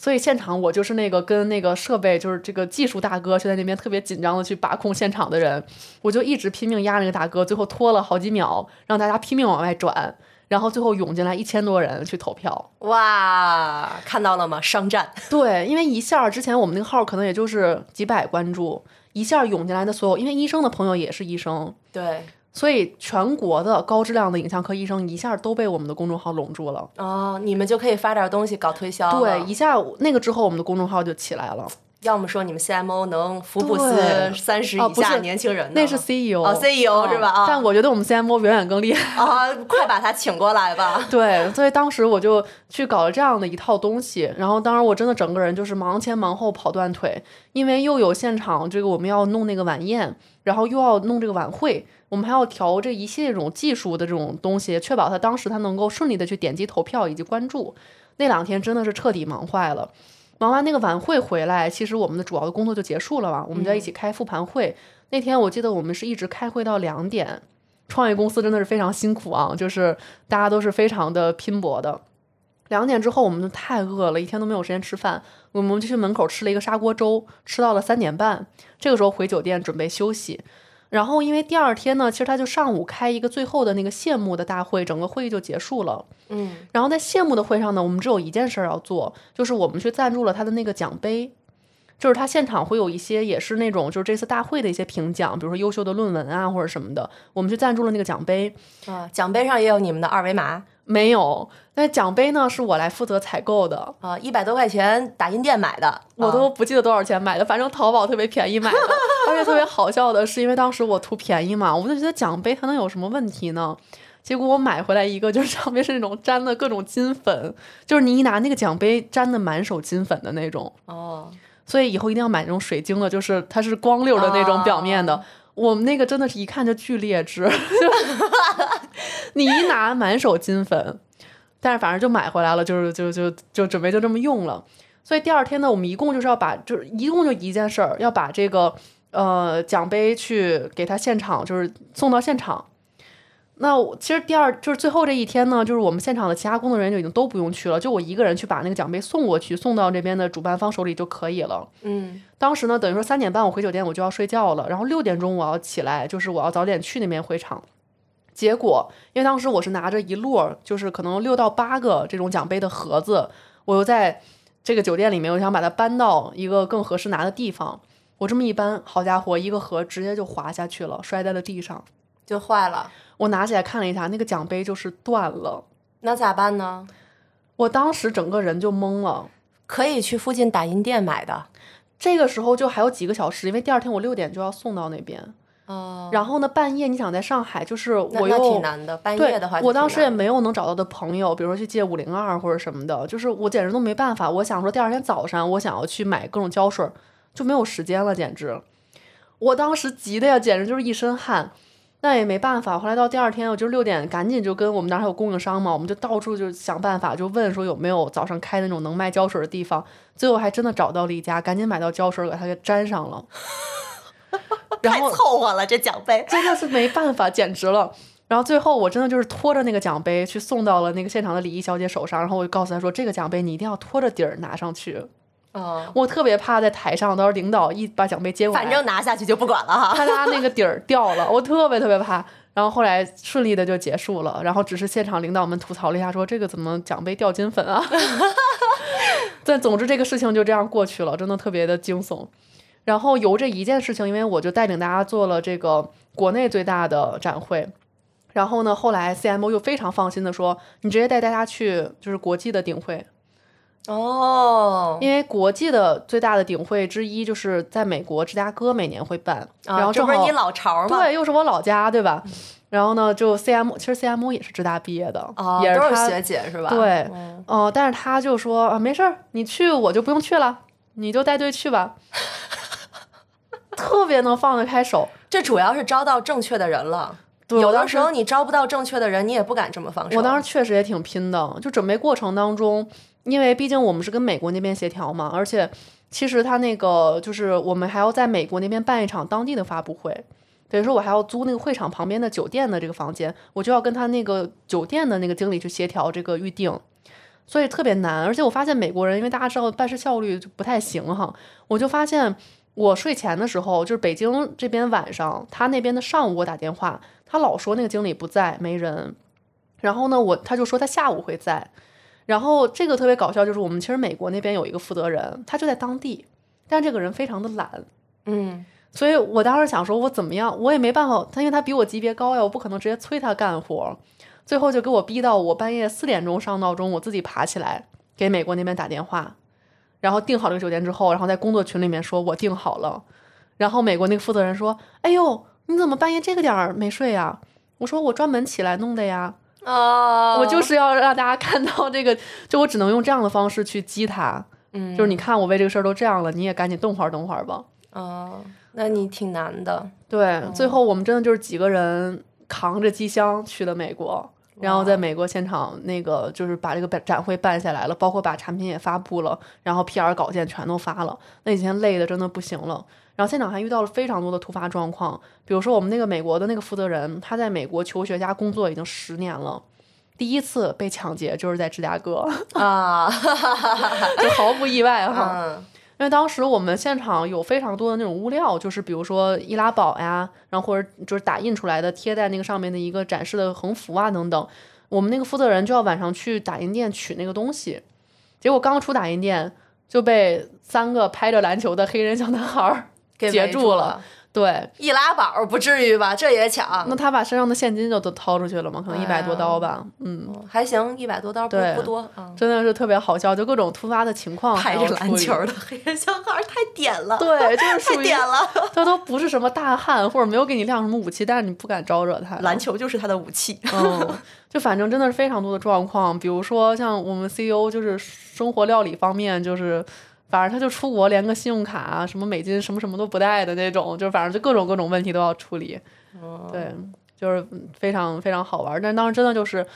所以现场我就是那个跟那个设备就是这个技术大哥，就在那边特别紧张的去把控现场的人，我就一直拼命压那个大哥，最后拖了好几秒，让大家拼命往外转，然后最后涌进来一千多人去投票。哇，看到了吗？商战。对，因为一下之前我们那个号可能也就是几百关注，一下涌进来的所有，因为医生的朋友也是医生。对。所以全国的高质量的影像科医生一下都被我们的公众号笼住了。哦，你们就可以发点东西搞推销。对，一下那个之后，我们的公众号就起来了。要么说你们 CMO 能福布斯三十以下年轻人，那是 CEO 哦，CEO 是吧？啊，但我觉得我们 CMO 远远更厉害啊！快把他请过来吧。对，所以当时我就去搞了这样的一套东西，然后当时我真的整个人就是忙前忙后跑断腿，因为又有现场这个我们要弄那个晚宴，然后又要弄这个晚会。我们还要调这一系列这种技术的这种东西，确保他当时他能够顺利的去点击投票以及关注。那两天真的是彻底忙坏了。忙完那个晚会回来，其实我们的主要的工作就结束了嘛。我们在一起开复盘会。那天我记得我们是一直开会到两点。创业公司真的是非常辛苦啊，就是大家都是非常的拼搏的。两点之后我们就太饿了，一天都没有时间吃饭，我们就去门口吃了一个砂锅粥，吃到了三点半。这个时候回酒店准备休息。然后因为第二天呢，其实他就上午开一个最后的那个谢幕的大会，整个会议就结束了。嗯，然后在谢幕的会上呢，我们只有一件事儿要做，就是我们去赞助了他的那个奖杯。就是他现场会有一些也是那种就是这次大会的一些评奖，比如说优秀的论文啊或者什么的，我们去赞助了那个奖杯啊，奖杯上也有你们的二维码没有？那奖杯呢是我来负责采购的啊，一百多块钱打印店买的，我都不记得多少钱买的，反正淘宝特别便宜买的，而且特别好笑的是，因为当时我图便宜嘛，我就觉得奖杯它能有什么问题呢？结果我买回来一个，就是上面是那种沾的各种金粉，就是你一拿那个奖杯沾的满手金粉的那种哦。所以以后一定要买那种水晶的，就是它是光溜的那种表面的。我们那个真的是一看就巨劣质，你一拿满手金粉，但是反正就买回来了，就是就就就准备就这么用了。所以第二天呢，我们一共就是要把，就是一共就一件事儿，要把这个呃奖杯去给他现场，就是送到现场。那其实第二就是最后这一天呢，就是我们现场的其他工作人员就已经都不用去了，就我一个人去把那个奖杯送过去，送到这边的主办方手里就可以了。嗯，当时呢，等于说三点半我回酒店我就要睡觉了，然后六点钟我要起来，就是我要早点去那边会场。结果因为当时我是拿着一摞，就是可能六到八个这种奖杯的盒子，我又在这个酒店里面，我想把它搬到一个更合适拿的地方。我这么一搬，好家伙，一个盒直接就滑下去了，摔在了地上，就坏了。我拿起来看了一下，那个奖杯就是断了，那咋办呢？我当时整个人就懵了。可以去附近打印店买的。这个时候就还有几个小时，因为第二天我六点就要送到那边。哦。然后呢，半夜你想在上海，就是我又挺难的。半夜的话，我当时也没有能找到的朋友，比如说去借五零二或者什么的，就是我简直都没办法。我想说第二天早上我想要去买各种胶水，就没有时间了，简直。我当时急的呀，简直就是一身汗。那也没办法，后来到第二天，我就六点赶紧就跟我们那儿还有供应商嘛，我们就到处就想办法，就问说有没有早上开那种能卖胶水的地方。最后还真的找到了一家，赶紧买到胶水给它给粘上了。太凑合了，这奖杯真的是没办法，简直了。然后最后我真的就是拖着那个奖杯去送到了那个现场的礼仪小姐手上，然后我就告诉她说，这个奖杯你一定要拖着底儿拿上去。哦，我特别怕在台上，到时候领导一把奖杯接过来，反正拿下去就不管了哈。他家那个底儿掉了，我特别特别怕。然后后来顺利的就结束了，然后只是现场领导们吐槽了一下，说这个怎么奖杯掉金粉啊？但总之这个事情就这样过去了，真的特别的惊悚。然后由这一件事情，因为我就带领大家做了这个国内最大的展会，然后呢，后来 CMO 又非常放心的说，你直接带大家去就是国际的顶会。哦，因为国际的最大的顶会之一就是在美国芝加哥每年会办，然后这不是你老巢吗？对，又是我老家，对吧？然后呢，就 CM，其实 CMO 也是浙大毕业的，也是学姐是吧？对，嗯，但是他就说啊，没事儿，你去我就不用去了，你就带队去吧，特别能放得开手。这主要是招到正确的人了，有的时候你招不到正确的人，你也不敢这么放手。我当时确实也挺拼的，就准备过程当中。因为毕竟我们是跟美国那边协调嘛，而且其实他那个就是我们还要在美国那边办一场当地的发布会，等于说我还要租那个会场旁边的酒店的这个房间，我就要跟他那个酒店的那个经理去协调这个预定，所以特别难。而且我发现美国人，因为大家知道办事效率就不太行哈，我就发现我睡前的时候，就是北京这边晚上，他那边的上午我打电话，他老说那个经理不在，没人，然后呢我他就说他下午会在。然后这个特别搞笑，就是我们其实美国那边有一个负责人，他就在当地，但这个人非常的懒，嗯，所以我当时想说，我怎么样，我也没办法，他因为他比我级别高呀，我不可能直接催他干活，最后就给我逼到我半夜四点钟上闹钟，我自己爬起来给美国那边打电话，然后订好这个酒店之后，然后在工作群里面说我订好了，然后美国那个负责人说，哎呦，你怎么半夜这个点儿没睡呀？我说我专门起来弄的呀。哦，我就是要让大家看到这个，就我只能用这样的方式去激他，嗯，就是你看我为这个事儿都这样了，你也赶紧动会儿动会儿吧。哦，那你挺难的。对，最后我们真的就是几个人扛着机箱去了美国，然后在美国现场那个就是把这个展会办下来了，包括把产品也发布了，然后 PR 稿件全都发了，那几天累的真的不行了。然后现场还遇到了非常多的突发状况，比如说我们那个美国的那个负责人，他在美国求学加工作已经十年了，第一次被抢劫就是在芝加哥 啊，就毫不意外哈。因为当时我们现场有非常多的那种物料，就是比如说易拉宝呀，然后或者就是打印出来的贴在那个上面的一个展示的横幅啊等等。我们那个负责人就要晚上去打印店取那个东西，结果刚出打印店就被三个拍着篮球的黑人小男孩截住了。对，易拉宝不至于吧？这也抢？那他把身上的现金就都掏出去了吗？可能一百多刀吧。嗯，还行，一百多刀不不多。真的是特别好笑，就各种突发的情况。拍着篮球的黑人小孩太点了。对，就是太点了。他都不是什么大汉，或者没有给你亮什么武器，但是你不敢招惹他。篮球就是他的武器。嗯，就反正真的是非常多的状况，比如说像我们 CEO 就是生活料理方面就是。反正他就出国连个信用卡什么美金什么什么都不带的那种，就反正就各种各种问题都要处理。对，就是非常非常好玩。但当时真的就是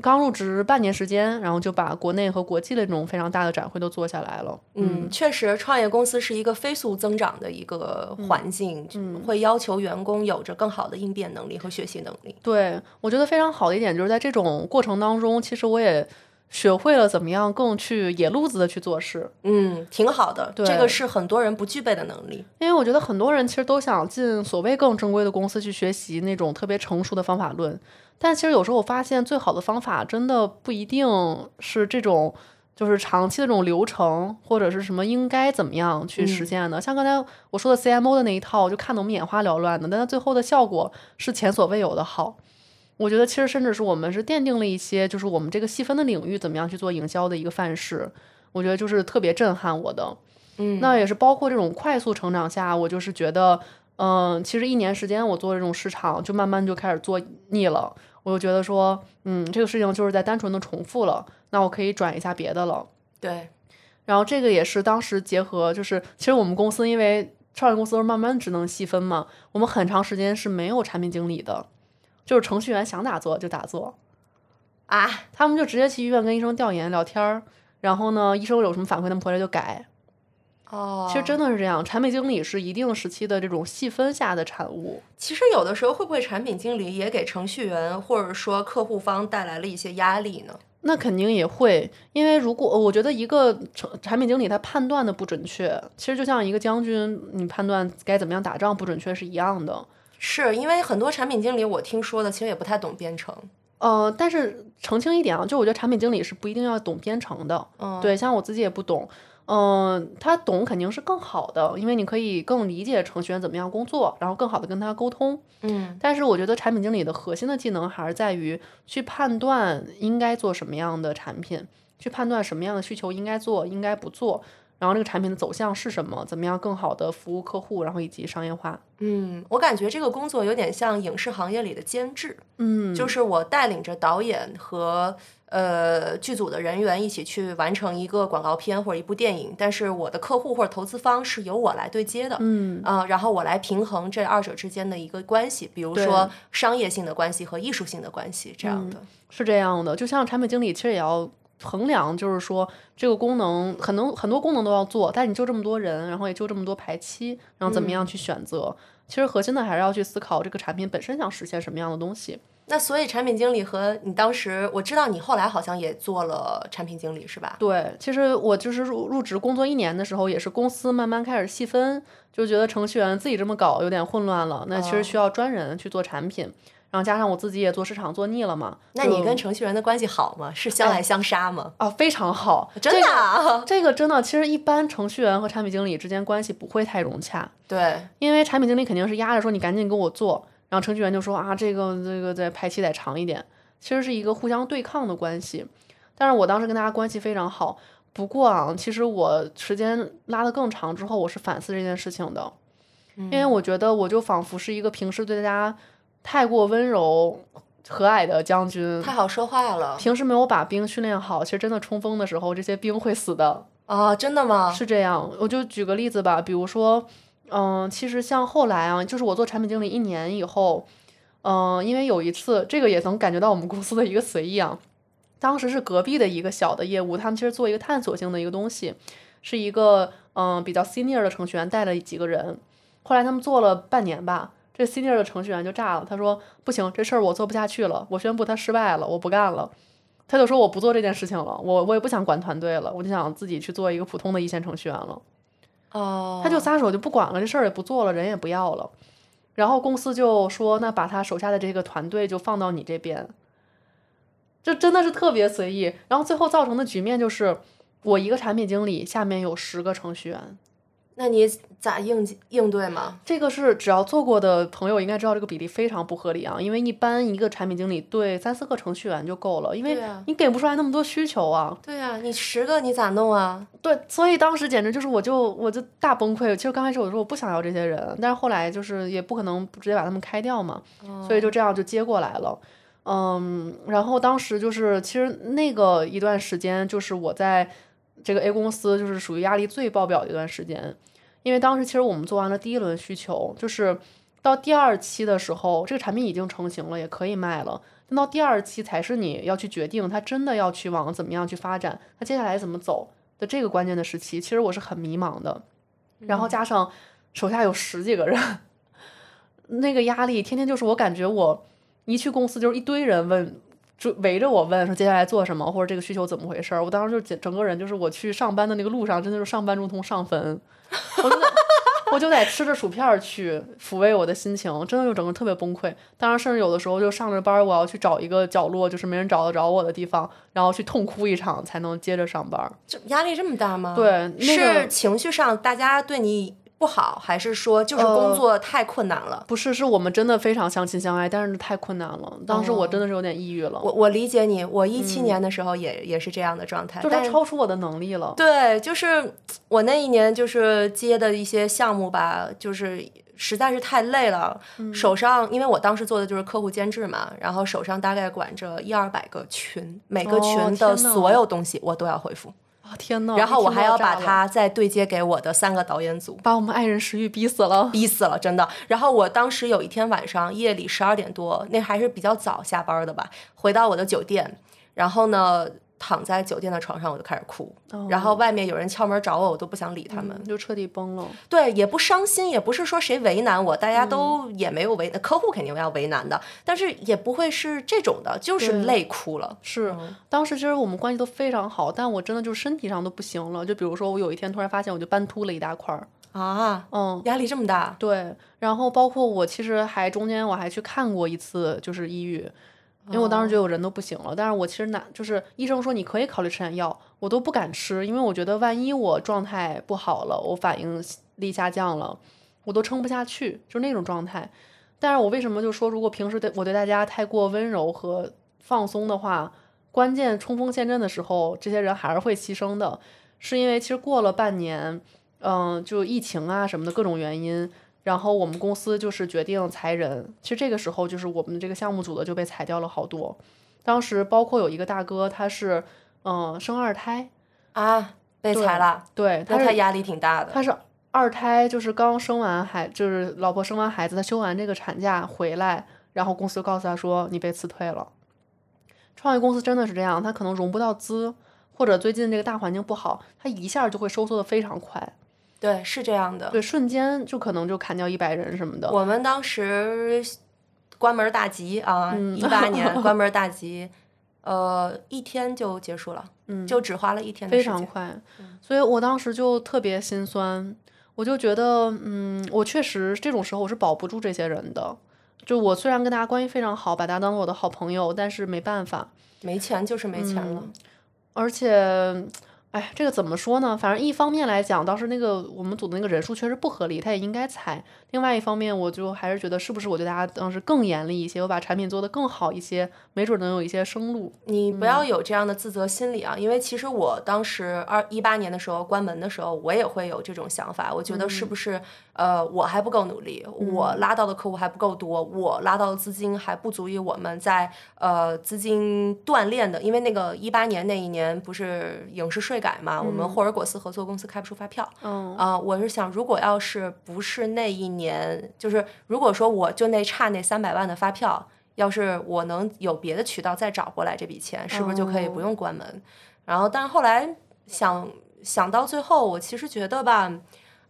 刚入职半年时间，然后就把国内和国际的这种非常大的展会都做下来了。嗯，确实，创业公司是一个飞速增长的一个环境，嗯会要求员工有着更好的应变能力和学习能力。对，我觉得非常好的一点就是在这种过程当中，其实我也。学会了怎么样更去野路子的去做事，嗯，挺好的。这个是很多人不具备的能力。因为我觉得很多人其实都想进所谓更正规的公司去学习那种特别成熟的方法论，但其实有时候我发现最好的方法真的不一定是这种，就是长期的这种流程或者是什么应该怎么样去实现的。像刚才我说的 CMO 的那一套，就看得我们眼花缭乱的，但它最后的效果是前所未有的好。我觉得其实甚至是我们是奠定了一些，就是我们这个细分的领域怎么样去做营销的一个范式。我觉得就是特别震撼我的。嗯，那也是包括这种快速成长下，我就是觉得，嗯，其实一年时间我做这种市场，就慢慢就开始做腻了。我就觉得说，嗯，这个事情就是在单纯的重复了，那我可以转一下别的了。对。然后这个也是当时结合，就是其实我们公司因为创业公司都是慢慢职能细分嘛，我们很长时间是没有产品经理的。就是程序员想打坐就打坐，啊，他们就直接去医院跟医生调研聊天儿，然后呢，医生有什么反馈，他们回来就改。哦，其实真的是这样，产品经理是一定时期的这种细分下的产物。其实有的时候会不会产品经理也给程序员或者说客户方带来了一些压力呢？那肯定也会，因为如果我觉得一个产产品经理他判断的不准确，其实就像一个将军，你判断该怎么样打仗不准确是一样的。是因为很多产品经理，我听说的其实也不太懂编程。呃，但是澄清一点啊，就我觉得产品经理是不一定要懂编程的。嗯，对，像我自己也不懂。嗯，他懂肯定是更好的，因为你可以更理解程序员怎么样工作，然后更好的跟他沟通。嗯，但是我觉得产品经理的核心的技能还是在于去判断应该做什么样的产品，去判断什么样的需求应该做，应该不做。然后这个产品的走向是什么？怎么样更好的服务客户？然后以及商业化。嗯，我感觉这个工作有点像影视行业里的监制。嗯，就是我带领着导演和呃剧组的人员一起去完成一个广告片或者一部电影，但是我的客户或者投资方是由我来对接的。嗯啊，然后我来平衡这二者之间的一个关系，比如说商业性的关系和艺术性的关系这样的。是这样的，就像产品经理其实也要。衡量就是说，这个功能可能很多功能都要做，但你就这么多人，然后也就这么多排期，然后怎么样去选择？其实核心的还是要去思考这个产品本身想实现什么样的东西。那所以产品经理和你当时，我知道你后来好像也做了产品经理，是吧？对，其实我就是入入职工作一年的时候，也是公司慢慢开始细分，就觉得程序员自己这么搞有点混乱了，那其实需要专人去做产品。然后加上我自己也做市场做腻了嘛，那你跟程序员的关系好吗？是相爱相杀吗？啊，非常好，真的，这个真的，其实一般程序员和产品经理之间关系不会太融洽。对，因为产品经理肯定是压着说你赶紧给我做，然后程序员就说啊这个这个在排期得长一点，其实是一个互相对抗的关系。但是我当时跟大家关系非常好，不过啊，其实我时间拉得更长之后，我是反思这件事情的，因为我觉得我就仿佛是一个平时对大家。太过温柔和蔼的将军，太好说话了。平时没有把兵训练好，其实真的冲锋的时候，这些兵会死的啊！真的吗？是这样。我就举个例子吧，比如说，嗯，其实像后来啊，就是我做产品经理一年以后，嗯，因为有一次，这个也能感觉到我们公司的一个随意啊。当时是隔壁的一个小的业务，他们其实做一个探索性的一个东西，是一个嗯比较 senior 的程序员带了几个人，后来他们做了半年吧。这 senior 的程序员就炸了，他说：“不行，这事儿我做不下去了，我宣布他失败了，我不干了。”他就说：“我不做这件事情了，我我也不想管团队了，我就想自己去做一个普通的一线程序员了。”哦，他就撒手就不管了，这事儿也不做了，人也不要了。然后公司就说，那把他手下的这个团队就放到你这边，这真的是特别随意。然后最后造成的局面就是，我一个产品经理下面有十个程序员。那你咋应应对嘛？这个是只要做过的朋友应该知道，这个比例非常不合理啊！因为一般一个产品经理对三四个程序员就够了，因为你给不出来那么多需求啊。对啊、你十个你咋弄啊？对，所以当时简直就是我就我就大崩溃。其实刚开始我说我不想要这些人，但是后来就是也不可能直接把他们开掉嘛，所以就这样就接过来了。嗯，然后当时就是其实那个一段时间，就是我在这个 A 公司就是属于压力最爆表的一段时间，因为当时其实我们做完了第一轮需求，就是到第二期的时候，这个产品已经成型了，也可以卖了。但到第二期才是你要去决定它真的要去往怎么样去发展，它接下来怎么走的这个关键的时期，其实我是很迷茫的。然后加上手下有十几个人，那个压力天天就是我感觉我一去公司就是一堆人问。就围着我问说接下来做什么，或者这个需求怎么回事儿。我当时就整整个人就是我去上班的那个路上，真的是上班如同上坟，我就得我就得吃着薯片儿去抚慰我的心情，真的就整个特别崩溃。当然，甚至有的时候就上着班儿，我要去找一个角落，就是没人找得着我的地方，然后去痛哭一场，才能接着上班儿。这压力这么大吗？对那是情绪上大家对你不好，还是说就是呃工作太困难了？不是，是我们真的非常相亲相爱，但是太困难了。当时我真的是有点抑郁了，我我理解你，我一七年的时候也、也是这样的状态，嗯就是超出我的能力了。对，就是我那一年就是接的一些项目吧，就是实在是太累了，嗯手上因为我当时做的就是客户监制嘛，然后手上大概管着一二百个群，每个哦群的所有东西我都要回复，啊天哪！然后我还要把到炸了它再对接给我的三个导演组。把我们爱人石玉逼死了。逼死了，真的。然后我当时有一天晚上夜里十二点多，那还是比较早下班的吧，回到我的酒店，然后呢躺在酒店的床上我就开始哭，然后外面有人敲门找我，我都不想理他们。嗯就彻底崩了。对，也不伤心，也不是说谁为难我，大家嗯都也没有为，客户肯定要为难的，但是也不会是这种的，就是累哭了。是，当时其实我们关系都非常好，但我真的就是身体上都不行了。就比如说，我有一天突然发现，我就斑秃了一大块儿。啊，嗯，压力这么大，对。然后包括我其实还中间我还去看过一次，就是抑郁，因为我当时觉得我人都不行了。但是我其实哪就是医生说你可以考虑吃点药，我都不敢吃，因为我觉得万一我状态不好了，我反应力下降了，我都撑不下去，就那种状态。但是我为什么就说，如果平时对我对大家太过温柔和放松的话，关键冲锋陷阵的时候，这些人还是会牺牲的，是因为其实过了半年，嗯，就疫情啊什么的各种原因，然后我们公司就是决定裁人。其实这个时候，就是我们这个项目组的就被裁掉了好多。当时包括有一个大哥，他是嗯生二胎，啊，被裁了，对，他那他压力挺大的。他是二胎，就是刚生完孩，就是老婆生完孩子，他休完这个产假回来，然后公司就告诉他说你被辞退了。创业公司真的是这样，他可能融不到资，或者最近这个大环境不好，他一下就会收缩的非常快，对，是这样的。对，瞬间就可能就砍掉一百人什么的。我们当时关门大吉啊，嗯一八年 关门大吉，呃，一天就结束了，嗯就只花了一天的非时间。非常快，所以我当时就特别心酸，我就觉得，嗯，我确实这种时候我是保不住这些人的。就我虽然跟大家关系非常好，把大家当做我的好朋友，但是没办法，没钱就是没钱了。而且，哎，这个怎么说呢？反正一方面来讲，当时那个我们组的那个人数确实不合理，他也应该裁。另外一方面，我就还是觉得是不是我对大家当时更严厉一些，我把产品做得更好一些，没准能有一些生路。你不要有这样的自责心理啊，因为其实我当时二一八年的时候关门的时候，我也会有这种想法。我觉得是不是、呃我还不够努力，我拉到的客户还不够多，我拉到的资金还不足以我们在呃资金锻炼的，因为那个一八年那一年不是影视税改嘛，我们霍尔果斯合作公司开不出发票。嗯啊、我是想，如果要是不是那一年，就是如果说我就那差那三百万的发票，要是我能有别的渠道再找过来这笔钱，是不是就可以不用关门？然后，但是后来想想到最后，我其实觉得吧。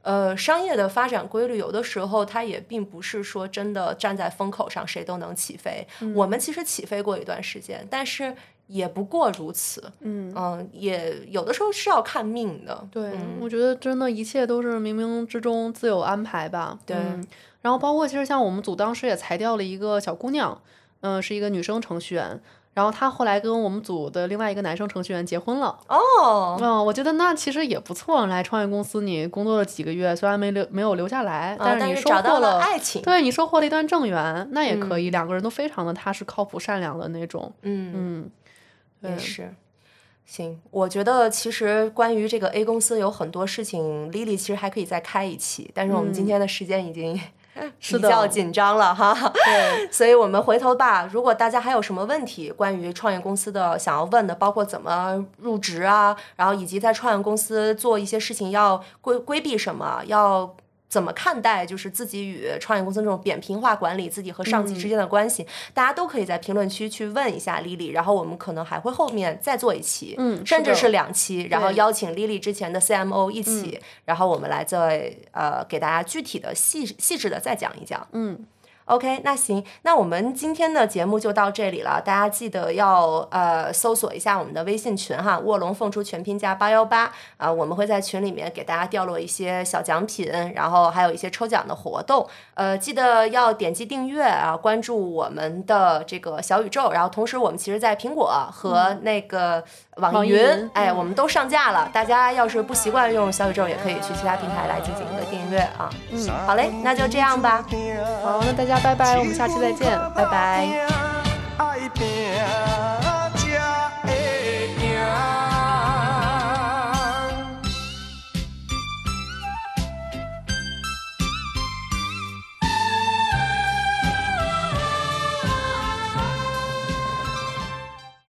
呃，商业的发展规律有的时候它也并不是说真的站在风口上谁都能起飞。我们其实起飞过一段时间，但是也不过如此。嗯嗯，也有的时候是要看命的。对，我觉得真的一切都是冥冥之中自有安排吧。对，然后包括其实像我们组当时也裁掉了一个小姑娘，嗯，是一个女生程序员。然后他后来跟我们组的另外一个男生程序员结婚了哦，嗯，我觉得那其实也不错。来创业公司，你工作了几个月，虽然没留没有留下来，但是你收获了爱情，对你收获了一段正缘，那也可以。两个人都非常的踏实、靠谱、善良的那种。嗯嗯，也是。行，我觉得其实关于这个 A 公司有很多事情，Lily 其实还可以再开一期，但是我们今天的时间已经。比较紧张了哈，对，所以我们回头吧。如果大家还有什么问题，关于创业公司的想要问的，包括怎么入职啊，然后以及在创业公司做一些事情要规规避什么，要。怎么看待就是自己与创业公司这种扁平化管理自己和上级之间的关系？大家都可以在评论区去问一下 Lily，然后我们可能还会后面再做一期，嗯，甚至是两期，然后邀请 Lily 之前的 CMO 一起，然后我们来再呃给大家具体的细细致的再讲一讲，嗯。OK，那行，那我们今天的节目就到这里了。大家记得要呃搜索一下我们的微信群哈，卧龙凤雏全拼加八幺八啊，我们会在群里面给大家掉落一些小奖品，然后还有一些抽奖的活动。呃，记得要点击订阅啊，关注我们的这个小宇宙。然后同时，我们其实在苹果和那个网易云哎我们都上架了大家要是不习惯用小宇宙也可以去其他平台来进行一个订阅啊。嗯好嘞那就这样吧好那大家拜拜我们下期再见拜拜。